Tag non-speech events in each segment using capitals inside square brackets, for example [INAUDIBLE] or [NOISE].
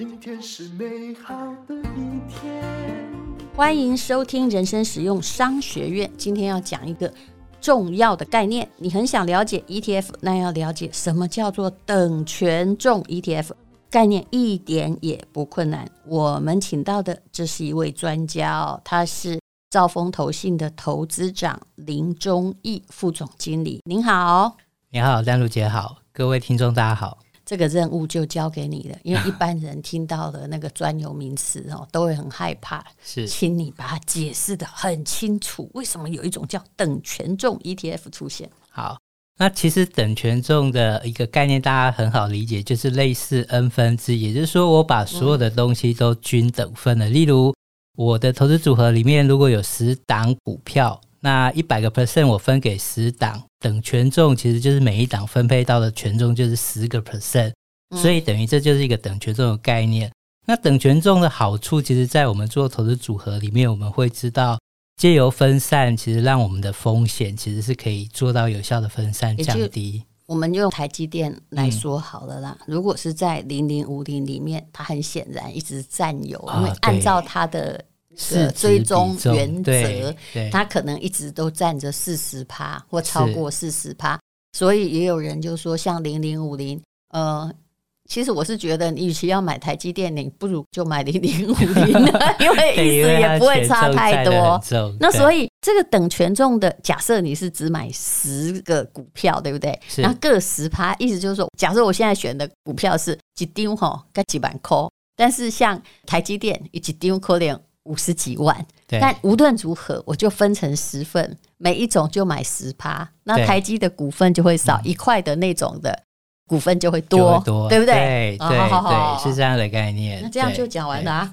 今天是美好的一天。欢迎收听人生实用商学院。今天要讲一个重要的概念，你很想了解 ETF，那要了解什么叫做等权重 ETF。概念一点也不困难。我们请到的这是一位专家哦，他是兆丰投信的投资长林忠义副总经理。您好，你好，亮露姐好，各位听众大家好。这个任务就交给你了，因为一般人听到的那个专有名词哦，都会很害怕。是，请你把它解释得很清楚，为什么有一种叫等权重 ETF 出现？好，那其实等权重的一个概念，大家很好理解，就是类似 N 分之一，也就是说，我把所有的东西都均等分了。嗯、例如，我的投资组合里面如果有十档股票。那一百个 percent 我分给十档，等权重其实就是每一档分配到的权重就是十个 percent，所以等于这就是一个等权重的概念。那等权重的好处，其实在我们做投资组合里面，我们会知道借由分散，其实让我们的风险其实是可以做到有效的分散降低。我们用台积电来说好了啦，嗯、如果是在零零五零里面，它很显然一直占有，啊、因为按照它的。是追踪原则，它可能一直都占着四十趴或超过四十趴，所以也有人就说，像零零五零，呃，其实我是觉得，你与其要买台积电，你不如就买零零五零，因为 [LAUGHS] 意思也不会差太多。那所以这个等权重的假设，你是只买十个股票，对不对？那各十趴，意思就是说，假设我现在选的股票是一丢吼，该几万块，但是像台积电一丢可能。五十几万，但无论如何，我就分成十份，每一种就买十趴，那台积的股份就会少一块的那种的股份就会多，对不对？对对对，是这样的概念。那这样就讲完了啊。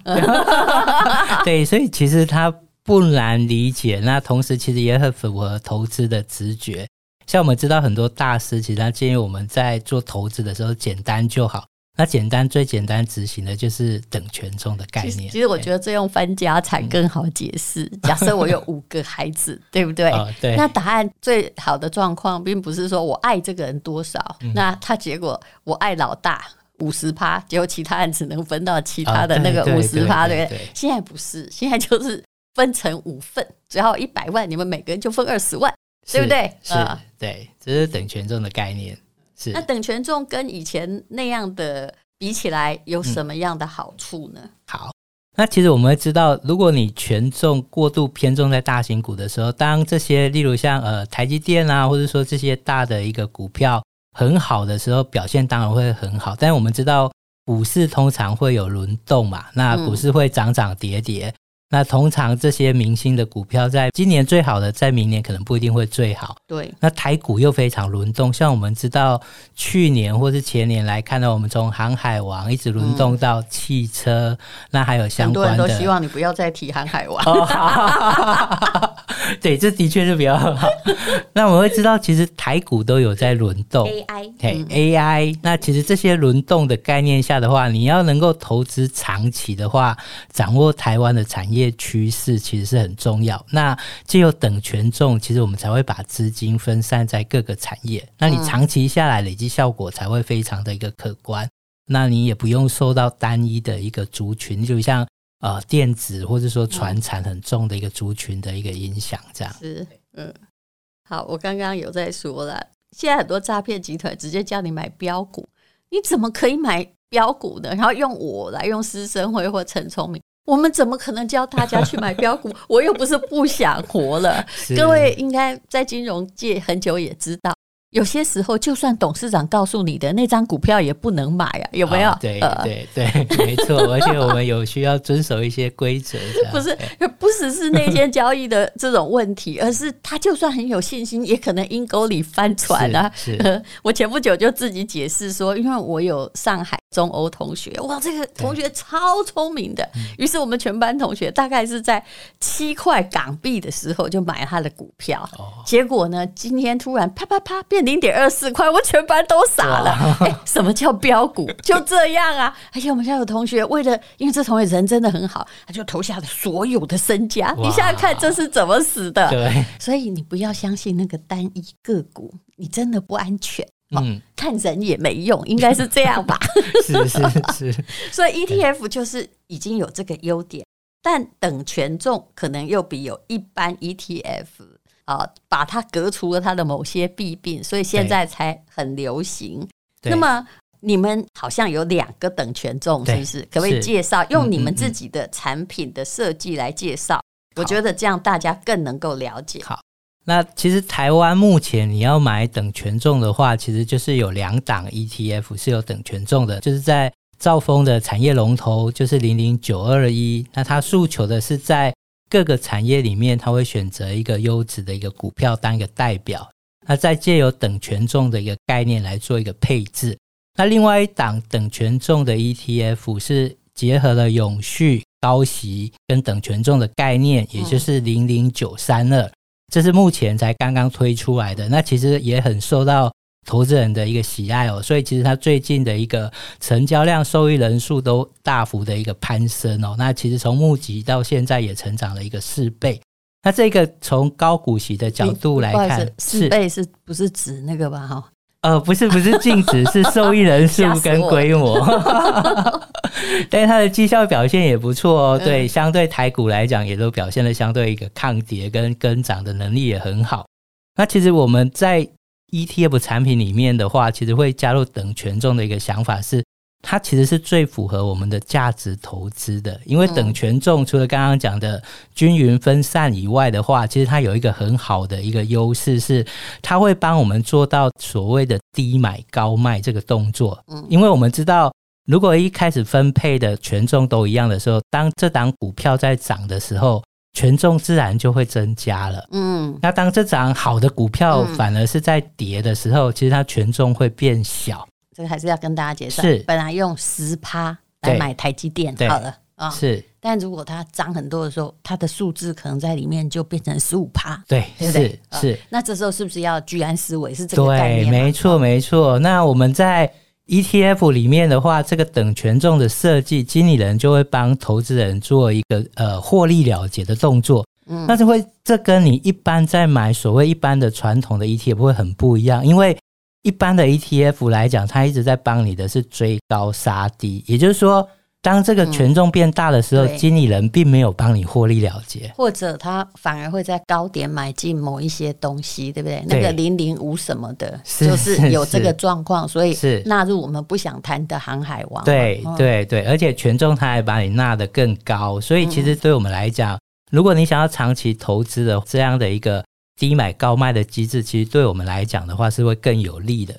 [LAUGHS] 对，所以其实它不难理解，那同时其实也很符合投资的直觉。像我们知道很多大师，其实他建议我们在做投资的时候简单就好。那简单最简单执行的就是等权重的概念。其实我觉得这用分家产更好解释。嗯、[LAUGHS] 假设我有五个孩子，对不对？哦、对。那答案最好的状况，并不是说我爱这个人多少，嗯、那他结果我爱老大五十趴，结果其他人只能分到其他的那个五十趴，对不对？现在不是，现在就是分成五份，只要一百万，你们每个人就分二十万，对不对？是，呃、对，这是等权重的概念。是那等权重跟以前那样的比起来，有什么样的好处呢？嗯、好，那其实我们会知道，如果你权重过度偏重在大型股的时候，当这些例如像呃台积电啊，或者说这些大的一个股票很好的时候，表现当然会很好。但是我们知道股市通常会有轮动嘛，那股市会涨涨跌跌。嗯那通常这些明星的股票，在今年最好的，在明年可能不一定会最好。对。那台股又非常轮动，像我们知道去年或是前年来看到，我们从航海王一直轮动到汽车，嗯、那还有相关的。很多人都希望你不要再提航海王。哦 [LAUGHS] 对，这的确是比较好。[LAUGHS] 那我们会知道，其实台股都有在轮动。AI，对 AI。那其实这些轮动的概念下的话，你要能够投资长期的话，掌握台湾的产业。业趋势其实是很重要，那只有等权重，其实我们才会把资金分散在各个产业，那你长期下来累积效果才会非常的一个可观。那你也不用受到单一的一个族群，就像呃电子或者说传产很重的一个族群的一个影响，这样是嗯。好，我刚刚有在说了，现在很多诈骗集团直接叫你买标股，你怎么可以买标股呢？然后用我来用施生辉或陈聪明。我们怎么可能教大家去买标股？[LAUGHS] 我又不是不想活了。各位应该在金融界很久，也知道。有些时候，就算董事长告诉你的那张股票也不能买啊，有没有？哦、对对对，[LAUGHS] 没错。而且我们有需要遵守一些规则。[LAUGHS] 不是，不只是那些交易的这种问题，而是他就算很有信心，也可能阴沟里翻船啊。是，是我前不久就自己解释说，因为我有上海中欧同学，哇，这个同学超聪明的。于是我们全班同学大概是在七块港币的时候就买了他的股票，哦、结果呢，今天突然啪啪啪变。零点二四块，我全班都傻了。哎，什么叫标股？[LAUGHS] 就这样啊！而且我们家有同学，为了因为这同学人真的很好，他就投下了所有的身家。你想想看，这是怎么死的？对，所以你不要相信那个单一个股，你真的不安全。嗯，看人也没用，应该是这样吧？[LAUGHS] 是是是。[LAUGHS] 所以 ETF 就是已经有这个优点，但等权重可能又比有一般 ETF 啊，把它革除了它的某些弊病，所以现在才很流行。那么你们好像有两个等权重，是不是？可不可以介绍用你们自己的产品的设计来介绍？我觉得这样大家更能够了解。好，那其实台湾目前你要买等权重的话，其实就是有两档 ETF 是有等权重的，就是在兆丰的产业龙头，就是零零九二一。那它诉求的是在各个产业里面，它会选择一个优质的一个股票当一个代表，那再借由等权重的一个概念来做一个配置。那另外一档等权重的 ETF 是结合了永续。高息跟等权重的概念，也就是零零九三二，这是目前才刚刚推出来的。那其实也很受到投资人的一个喜爱哦，所以其实它最近的一个成交量、受益人数都大幅的一个攀升哦。那其实从募集到现在也成长了一个四倍。那这个从高股息的角度来看，四倍是不是指那个吧？哈。呃，不是不是净值，是受益人数 [LAUGHS] 跟规模，[LAUGHS] [LAUGHS] [LAUGHS] 但是它的绩效表现也不错哦。对，相对台股来讲，也都表现了相对一个抗跌跟跟涨的能力也很好。那其实我们在 ETF 产品里面的话，其实会加入等权重的一个想法是。它其实是最符合我们的价值投资的，因为等权重除了刚刚讲的均匀分散以外的话，其实它有一个很好的一个优势是，它会帮我们做到所谓的低买高卖这个动作。嗯，因为我们知道，如果一开始分配的权重都一样的时候，当这档股票在涨的时候，权重自然就会增加了。嗯，那当这档好的股票反而是在跌的时候，其实它权重会变小。这个还是要跟大家解释，是本来用十趴来买台积电好了啊，是。但如果它涨很多的时候，它的数字可能在里面就变成十五趴，对，对不对？是是。那这时候是不是要居安思危？是这个概念吗？对，没错没错。那我们在 ETF 里面的话，这个等权重的设计，经理人就会帮投资人做一个呃获利了结的动作。嗯，那就会这跟你一般在买所谓一般的传统的 ETF 会很不一样，因为。一般的 ETF 来讲，它一直在帮你的是追高杀低，也就是说，当这个权重变大的时候，嗯、经理人并没有帮你获利了结，或者他反而会在高点买进某一些东西，对不对？对那个零零五什么的，是就是有这个状况，所以是纳入我们不想谈的航海王。对对对，而且权重他还把你纳得更高，所以其实对我们来讲，嗯、如果你想要长期投资的这样的一个。低买高卖的机制，其实对我们来讲的话是会更有利的。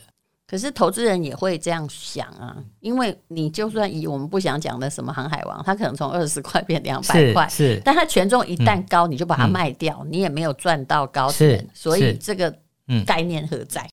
可是投资人也会这样想啊，因为你就算以我们不想讲的什么航海王，他可能从二十块变两百块，是，但他权重一旦高，嗯、你就把它卖掉，嗯、你也没有赚到高点，是所以这个概念何在？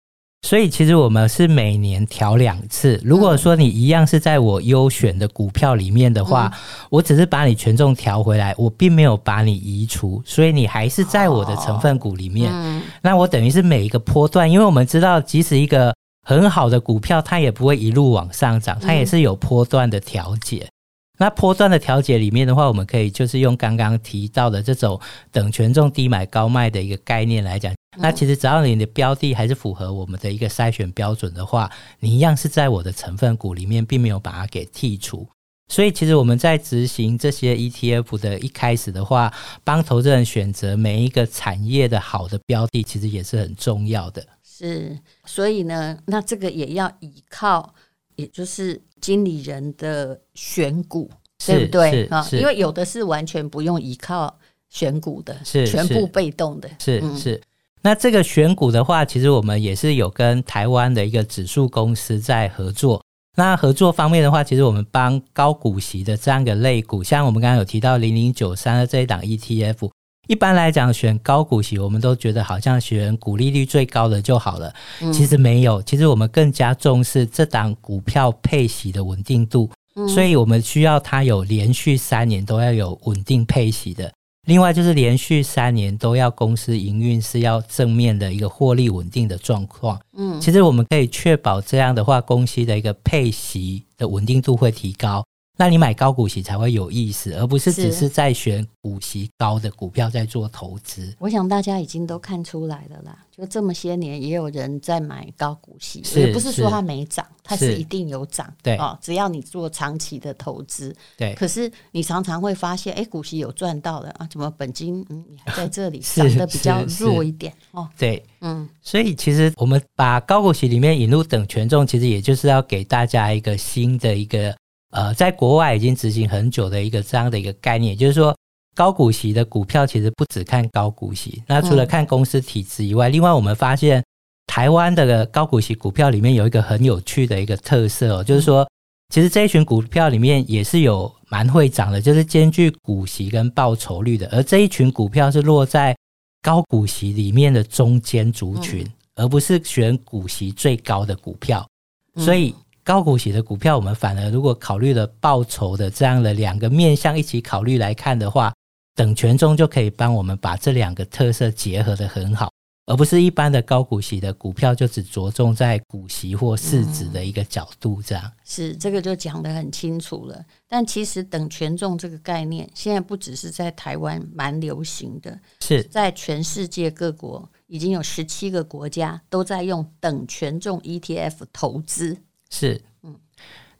所以其实我们是每年调两次。如果说你一样是在我优选的股票里面的话，嗯、我只是把你权重调回来，我并没有把你移除，所以你还是在我的成分股里面。哦嗯、那我等于是每一个波段，因为我们知道，即使一个很好的股票，它也不会一路往上涨，它也是有波段的调节。嗯、那波段的调节里面的话，我们可以就是用刚刚提到的这种等权重低买高卖的一个概念来讲。那其实只要你的标的还是符合我们的一个筛选标准的话，你一样是在我的成分股里面，并没有把它给剔除。所以其实我们在执行这些 ETF 的一开始的话，帮投资人选择每一个产业的好的标的，其实也是很重要的。是，所以呢，那这个也要依靠，也就是经理人的选股，对不对啊？因为有的是完全不用依靠选股的，是全部被动的，是是。是那这个选股的话，其实我们也是有跟台湾的一个指数公司在合作。那合作方面的话，其实我们帮高股息的这样一个类股，像我们刚刚有提到零零九三的这一档 ETF，一般来讲选高股息，我们都觉得好像选股利率最高的就好了。其实没有，其实我们更加重视这档股票配息的稳定度，所以我们需要它有连续三年都要有稳定配息的。另外就是连续三年都要公司营运是要正面的一个获利稳定的状况。嗯，其实我们可以确保这样的话，公司的一个配息的稳定度会提高。那你买高股息才会有意思，而不是只是在选股息高的股票在做投资。我想大家已经都看出来了啦，就这么些年也有人在买高股息，也不是说它没涨，它是一定有涨。对哦，只要你做长期的投资，对。可是你常常会发现，哎，股息有赚到的啊，怎么本金嗯你还在这里 [LAUGHS] 涨得比较弱一点哦？对，嗯，所以其实我们把高股息里面引入等权重，其实也就是要给大家一个新的一个。呃，在国外已经执行很久的一个这样的一个概念，就是说高股息的股票其实不只看高股息，那除了看公司体质以外，另外我们发现台湾的高股息股票里面有一个很有趣的一个特色哦，就是说其实这一群股票里面也是有蛮会涨的，就是兼具股息跟报酬率的，而这一群股票是落在高股息里面的中间族群，而不是选股息最高的股票，所以。高股息的股票，我们反而如果考虑了报酬的这样的两个面向一起考虑来看的话，等权重就可以帮我们把这两个特色结合得很好，而不是一般的高股息的股票就只着重在股息或市值的一个角度这样。嗯、是这个就讲得很清楚了。但其实等权重这个概念，现在不只是在台湾蛮流行的，是在全世界各国已经有十七个国家都在用等权重 ETF 投资。是，嗯，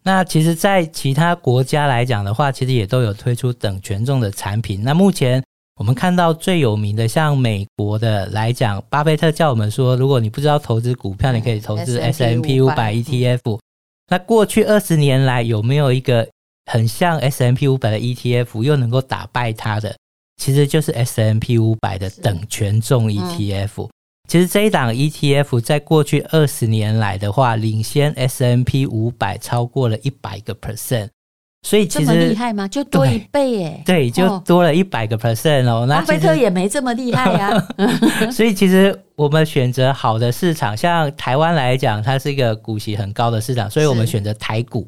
那其实，在其他国家来讲的话，其实也都有推出等权重的产品。那目前我们看到最有名的，像美国的来讲，巴菲特叫我们说，如果你不知道投资股票，你可以投资 S M P 五百 ETF。那过去二十年来，有没有一个很像 S M P 五百的 ETF，又能够打败它的？其实就是 S M P 五百的等权重 ETF。其实这一档 ETF 在过去二十年来的话，领先 S&P 五百超过了一百个 percent，所以其实这么厉害吗？就多一倍耶？对，就多了一百个 percent 哦。那巴菲特也没这么厉害呀。[LAUGHS] 所以其实我们选择好的市场，像台湾来讲，它是一个股息很高的市场，所以我们选择台股。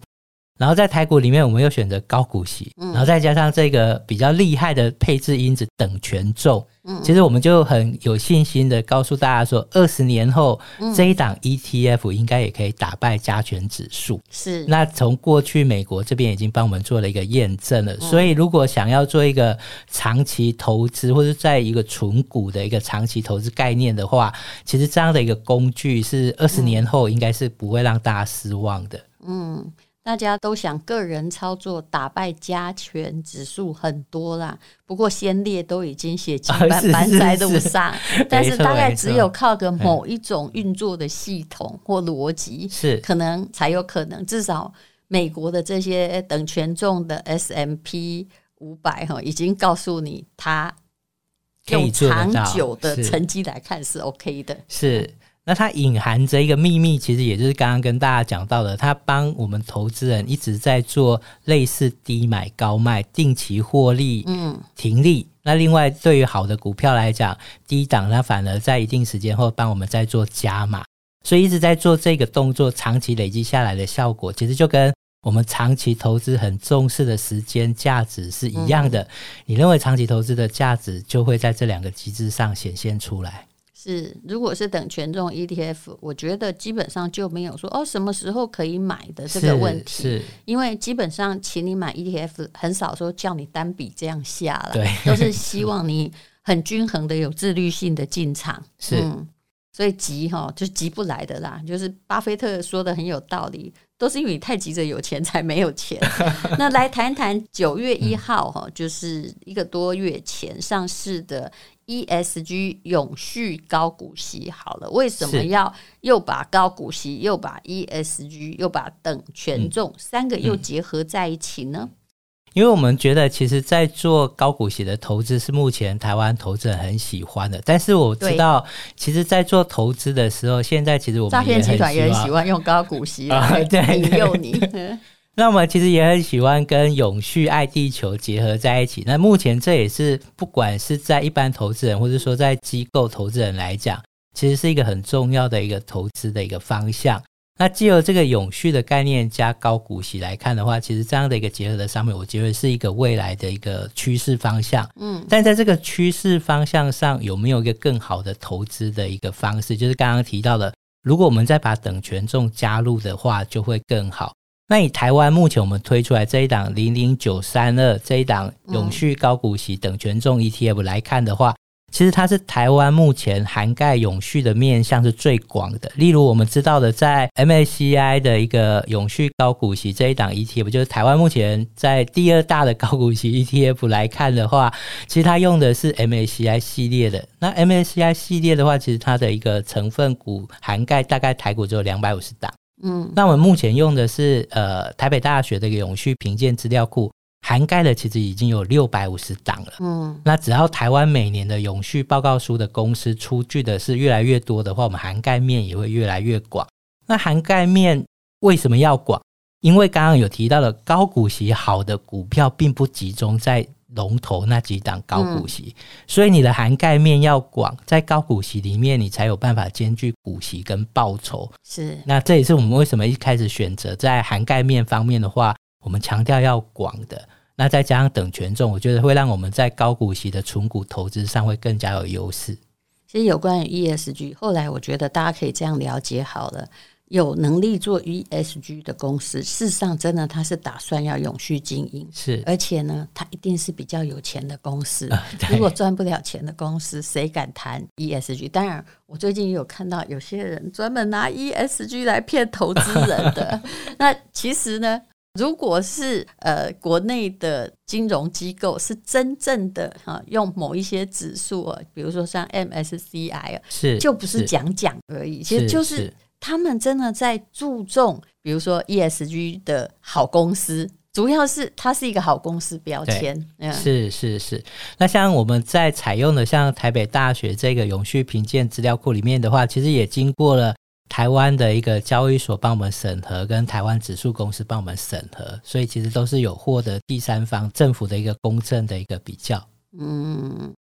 然后在台股里面，我们又选择高股息，然后再加上这个比较厉害的配置因子等权重，其实我们就很有信心的告诉大家说，二十年后这一档 ETF 应该也可以打败加权指数。是，那从过去美国这边已经帮我们做了一个验证了，所以如果想要做一个长期投资或者在一个纯股的一个长期投资概念的话，其实这样的一个工具是二十年后应该是不会让大家失望的。嗯。大家都想个人操作打败加权指数很多啦，不过先烈都已经血迹 [LAUGHS] 斑斑在路上，但是大概只有靠个某一种运作的系统或逻辑，是。可能才有可能。至少美国的这些等权重的 S M P 五百哈，已经告诉你，它用长久的成绩来看是 OK 的，是。那它隐含着一个秘密，其实也就是刚刚跟大家讲到的，它帮我们投资人一直在做类似低买高卖、定期获利、嗯，停利。那另外，对于好的股票来讲，低档它反而在一定时间后帮我们在做加码，所以一直在做这个动作，长期累积下来的效果，其实就跟我们长期投资很重视的时间价值是一样的。你认为长期投资的价值，就会在这两个机制上显现出来。是，如果是等权重 ETF，我觉得基本上就没有说哦什么时候可以买的这个问题，因为基本上请你买 ETF，很少说叫你单笔这样下来，对，都是希望你很均衡的、有自律性的进场，[LAUGHS] 是，嗯、所以急哈就急不来的啦，就是巴菲特说的很有道理，都是因为你太急着有钱才没有钱。[LAUGHS] 那来谈谈九月一号哈，就是一个多月前上市的。ESG 永续高股息好了，为什么要又把高股息又把 ESG 又把等权重三个又结合在一起呢？因为我们觉得，其实，在做高股息的投资是目前台湾投资人很喜欢的。但是我知道，其实，在做投资的时候，现在其实我们诈骗集团也很喜欢用高股息来引诱你。那我们其实也很喜欢跟永续爱地球结合在一起。那目前这也是不管是在一般投资人，或者说在机构投资人来讲，其实是一个很重要的一个投资的一个方向。那既有这个永续的概念加高股息来看的话，其实这样的一个结合的上面，我觉得是一个未来的一个趋势方向。嗯，但在这个趋势方向上，有没有一个更好的投资的一个方式？就是刚刚提到的，如果我们再把等权重加入的话，就会更好。那以台湾目前我们推出来这一档零零九三二这一档永续高股息等权重 ETF 来看的话，其实它是台湾目前涵盖永续的面向是最广的。例如我们知道的，在 MSCI 的一个永续高股息这一档 ETF，就是台湾目前在第二大的高股息 ETF 来看的话，其实它用的是 MSCI 系列的。那 MSCI 系列的话，其实它的一个成分股涵盖大概台股只有两百五十档。嗯，那我们目前用的是呃台北大学的一个永续评鉴资料库，涵盖的其实已经有六百五十档了。嗯，那只要台湾每年的永续报告书的公司出具的是越来越多的话，我们涵盖面也会越来越广。那涵盖面为什么要广？因为刚刚有提到的高股息好的股票并不集中在。龙头那几档高股息，嗯、所以你的涵盖面要广，在高股息里面，你才有办法兼具股息跟报酬。是，那这也是我们为什么一开始选择在涵盖面方面的话，我们强调要广的。那再加上等权重，我觉得会让我们在高股息的存股投资上会更加有优势。其实有关于 ESG，后来我觉得大家可以这样了解好了。有能力做 ESG 的公司，事实上，真的他是打算要永续经营，是，而且呢，他一定是比较有钱的公司。呃、如果赚不了钱的公司，谁敢谈 ESG？当然，我最近有看到有些人专门拿 ESG 来骗投资人的。[LAUGHS] 那其实呢，如果是呃国内的金融机构是真正的哈、啊，用某一些指数啊，比如说像 MSCI 是，就不是讲讲而已，其实就是。他们真的在注重，比如说 ESG 的好公司，主要是它是一个好公司标签。嗯，是是是。那像我们在采用的像台北大学这个永续评鉴资料库里面的话，其实也经过了台湾的一个交易所帮我们审核，跟台湾指数公司帮我们审核，所以其实都是有获得第三方政府的一个公正的一个比较。嗯，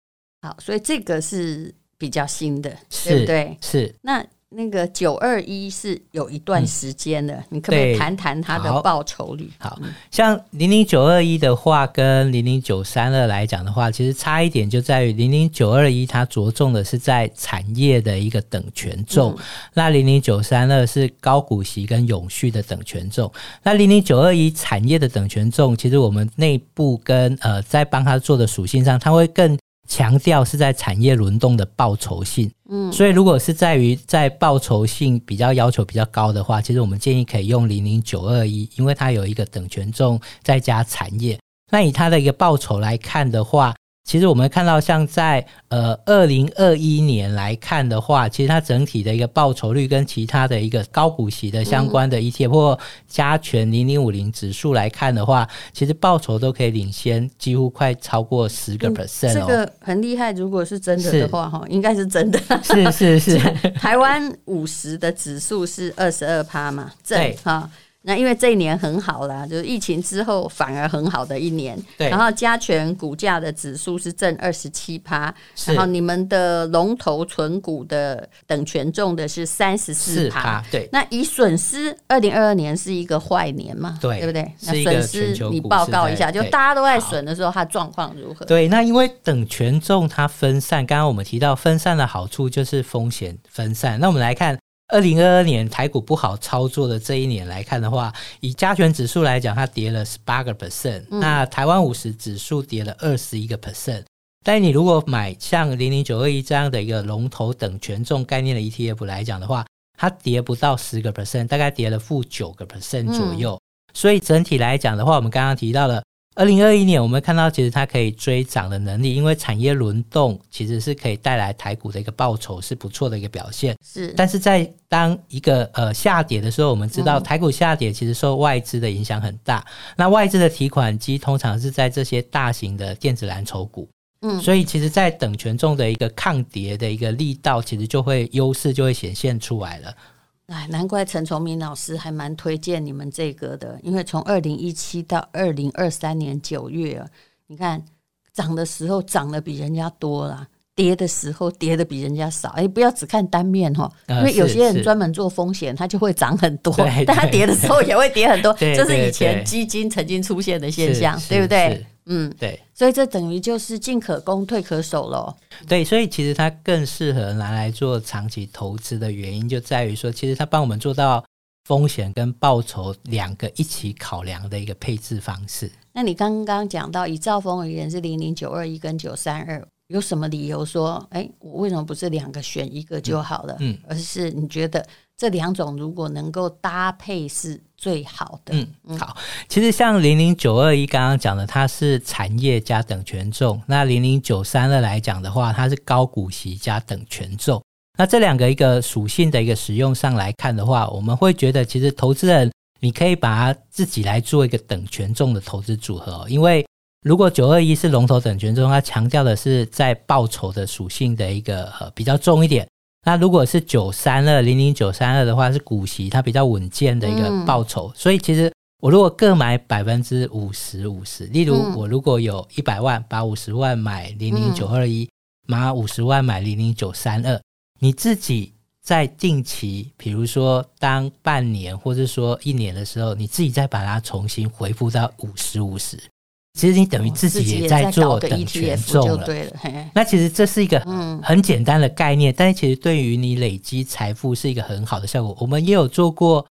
好，所以这个是比较新的，是对不对？是那。那个九二一是有一段时间的，嗯、你可不可以谈谈它的报酬率？好，像零零九二一的话，跟零零九三二来讲的话，其实差一点就在于零零九二一它着重的是在产业的一个等权重，嗯、那零零九三二是高股息跟永续的等权重。那零零九二一产业的等权重，其实我们内部跟呃在帮它做的属性上，它会更。强调是在产业轮动的报酬性，嗯，所以如果是在于在报酬性比较要求比较高的话，其实我们建议可以用零零九二一，因为它有一个等权重再加产业，那以它的一个报酬来看的话。其实我们看到，像在呃二零二一年来看的话，其实它整体的一个报酬率跟其他的一个高股息的相关的 ETF 或加权零零五零指数来看的话，其实报酬都可以领先，几乎快超过十个 percent 哦。这个很厉害，如果是真的的话，哈是，应该是真的。是是是，[LAUGHS] 台湾五十的指数是二十二趴嘛？对哈。那因为这一年很好啦，就是疫情之后反而很好的一年。对，然后加权股价的指数是正二十七趴，然后你们的龙头存股的等权重的是三十四趴。对，那以损失，二零二二年是一个坏年嘛？对，对不对？那损失你报告一下，就大家都在损的时候，它状况如何？对，那因为等权重它分散，刚刚我们提到分散的好处就是风险分散。那我们来看。二零二二年台股不好操作的这一年来看的话，以加权指数来讲，它跌了十八个 percent，那台湾五十指数跌了二十一个 percent。但你如果买像零零九二一这样的一个龙头等权重概念的 ETF 来讲的话，它跌不到十个 percent，大概跌了负九个 percent 左右。嗯、所以整体来讲的话，我们刚刚提到了。二零二一年，我们看到其实它可以追涨的能力，因为产业轮动其实是可以带来台股的一个报酬是不错的一个表现。是，但是在当一个呃下跌的时候，我们知道台股下跌其实受外资的影响很大。嗯、那外资的提款机通常是在这些大型的电子蓝筹股，嗯，所以其实，在等权重的一个抗跌的一个力道，其实就会优势就会显现出来了。哎，难怪陈崇明老师还蛮推荐你们这个的，因为从二零一七到二零二三年九月，你看涨的时候涨的比人家多了，跌的时候跌得比人家少。哎，不要只看单面哈，因为有些人专门做风险，它就会涨很多，[LAUGHS] 但它跌的时候也会跌很多，这是以前基金曾经出现的现象，对不对？嗯，对，所以这等于就是进可攻，退可守喽。对，所以其实它更适合拿来做长期投资的原因，就在于说，其实它帮我们做到风险跟报酬两个一起考量的一个配置方式。那你刚刚讲到以兆丰而言是零零九二一跟九三二，有什么理由说，哎，我为什么不是两个选一个就好了？嗯，而是你觉得这两种如果能够搭配是最好的？嗯，嗯好，其实像零零九二一刚刚讲的，它是产业加等权重；那零零九三二来讲的话，它是高股息加等权重。那这两个一个属性的一个使用上来看的话，我们会觉得其实投资人你可以把它自己来做一个等权重的投资组合哦，因为。如果九二一是龙头等权重，它强调的是在报酬的属性的一个呃比较重一点。那如果是九三二零零九三二的话，是股息，它比较稳健的一个报酬。嗯、所以其实我如果各买百分之五十五十，例如我如果有一百万，把五十万买零零九二一，拿五十万买零零九三二，你自己在定期，比如说当半年或者说一年的时候，你自己再把它重新回复到五十五十。其实你等于自己也在做等权重了，对了。那其实这是一个很简单的概念，但是其实对于你累积财富是一个很好的效果。我们也有做过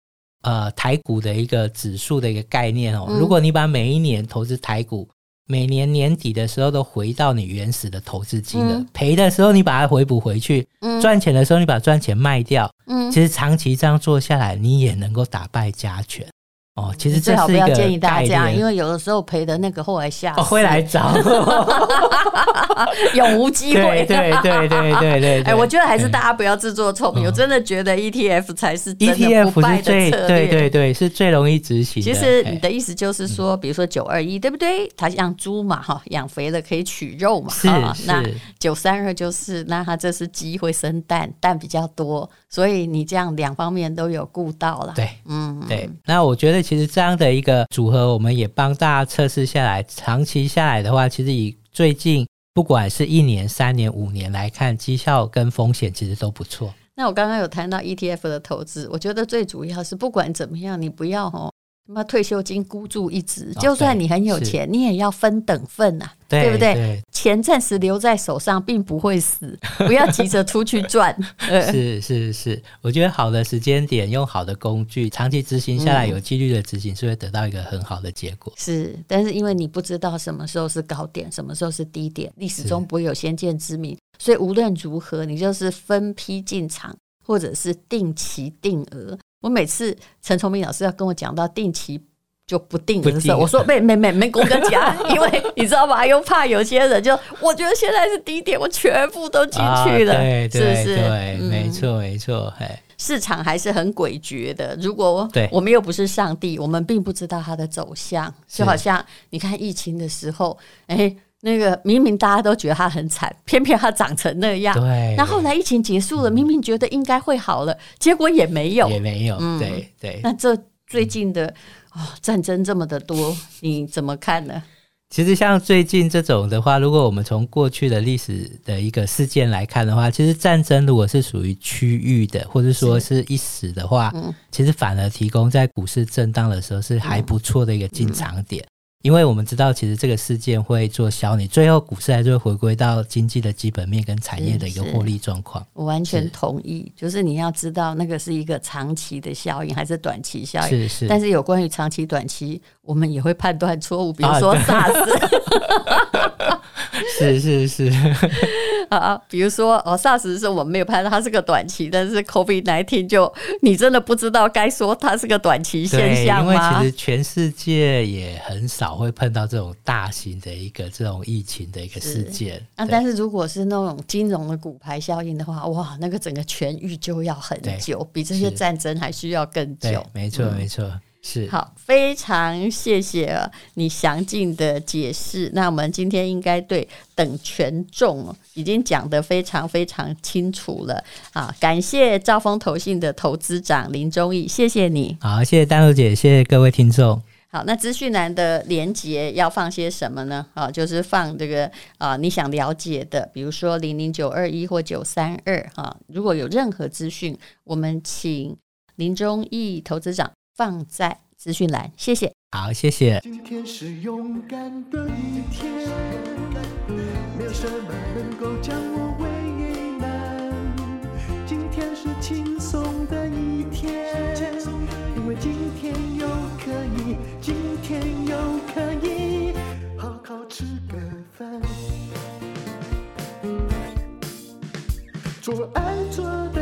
呃台股的一个指数的一个概念哦。如果你把每一年投资台股，每年年底的时候都回到你原始的投资金额，赔的时候你把它回补回去，赚钱的时候你把赚钱卖掉，其实长期这样做下来，你也能够打败加权。哦，其实最好不要建议大家，因为有的时候赔的那个后来下哦会来找，[LAUGHS] 永无机会。对对对对对对。哎，我觉得还是大家不要自作聪明，我真的觉得 ETF 才是 ETF 是最对对对是最容易执行。其实你的意思就是说，比如说九二一对不对？它养猪嘛哈，养肥了可以取肉嘛。是是。那九三二就是，那它这是鸡会生蛋，蛋比较多，所以你这样两方面都有顾到了。对，嗯，对。那我觉得。其实这样的一个组合，我们也帮大家测试下来，长期下来的话，其实以最近不管是一年、三年、五年来看，绩效跟风险其实都不错。那我刚刚有谈到 ETF 的投资，我觉得最主要是不管怎么样，你不要哦。什么退休金孤注一掷？就算你很有钱，你也要分等份呐，对不对？钱暂时留在手上，并不会死，不要急着出去赚。[LAUGHS] 是是是，我觉得好的时间点，用好的工具，长期执行下来，有纪律的执行，是会得到一个很好的结果。是，但是因为你不知道什么时候是高点，什么时候是低点，历史中不会有先见之明，所以无论如何，你就是分批进场，或者是定期定额。我每次陈崇明老师要跟我讲到定期就不定的时候，我说没没没没跟我讲，[LAUGHS] 因为你知道吧？又怕有些人就我觉得现在是低点，我全部都进去了，对对对，没错没错，市场还是很诡谲的。如果我们又不是上帝，我们并不知道它的走向，就好像你看疫情的时候，哎。那个明明大家都觉得他很惨，偏偏他长成那样。对。那后来疫情结束了，明明觉得应该会好了，结果也没有，也没有。嗯，对对。那这最近的哦，战争这么的多，你怎么看呢？其实像最近这种的话，如果我们从过去的历史的一个事件来看的话，其实战争如果是属于区域的，或者说是一时的话，嗯，其实反而提供在股市震荡的时候是还不错的一个进场点。因为我们知道，其实这个事件会做消你，最后股市还是会回归到经济的基本面跟产业的一个获利状况。我完全同意，是就是你要知道那个是一个长期的效应还是短期效应。是是。但是有关于长期、短期，我们也会判断错误，比如说 SARS。是 [LAUGHS] 是是。啊，比如说哦，SARS 是我们没有判断它是个短期，但是 COVID-19 就你真的不知道该说它是个短期现象吗？因为其实全世界也很少。会碰到这种大型的一个这种疫情的一个事件啊，但是如果是那种金融的骨牌效应的话，哇，那个整个痊愈就要很久，比这些战争还需要更久。没错，没错，是。好，非常谢谢你详尽的解释。那我们今天应该对等权重已经讲得非常非常清楚了啊！感谢兆丰投信的投资长林忠义，谢谢你。好，谢谢丹露姐，谢谢各位听众。好，那资讯栏的连接要放些什么呢？啊，就是放这个啊，你想了解的，比如说零零九二一或九三二哈。如果有任何资讯，我们请林忠义投资长放在资讯栏谢谢。好谢谢。今天是勇敢的一天没有什么能够将我为难今天是轻松的一天因为今天又可以今天又可以好好吃个饭。做爱做的